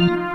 overtime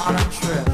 on a trip.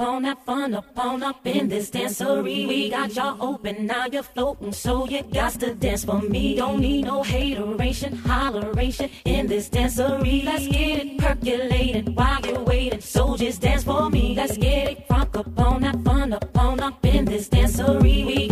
on that fun up on up in this dancery. We got y'all open, now you're floating, so you got to dance for me. Don't need no hateration, holleration in this dancery. Let's get it percolating while you're waiting. So just dance for me. Let's get it crunk up on that fun up on up in this dancery. We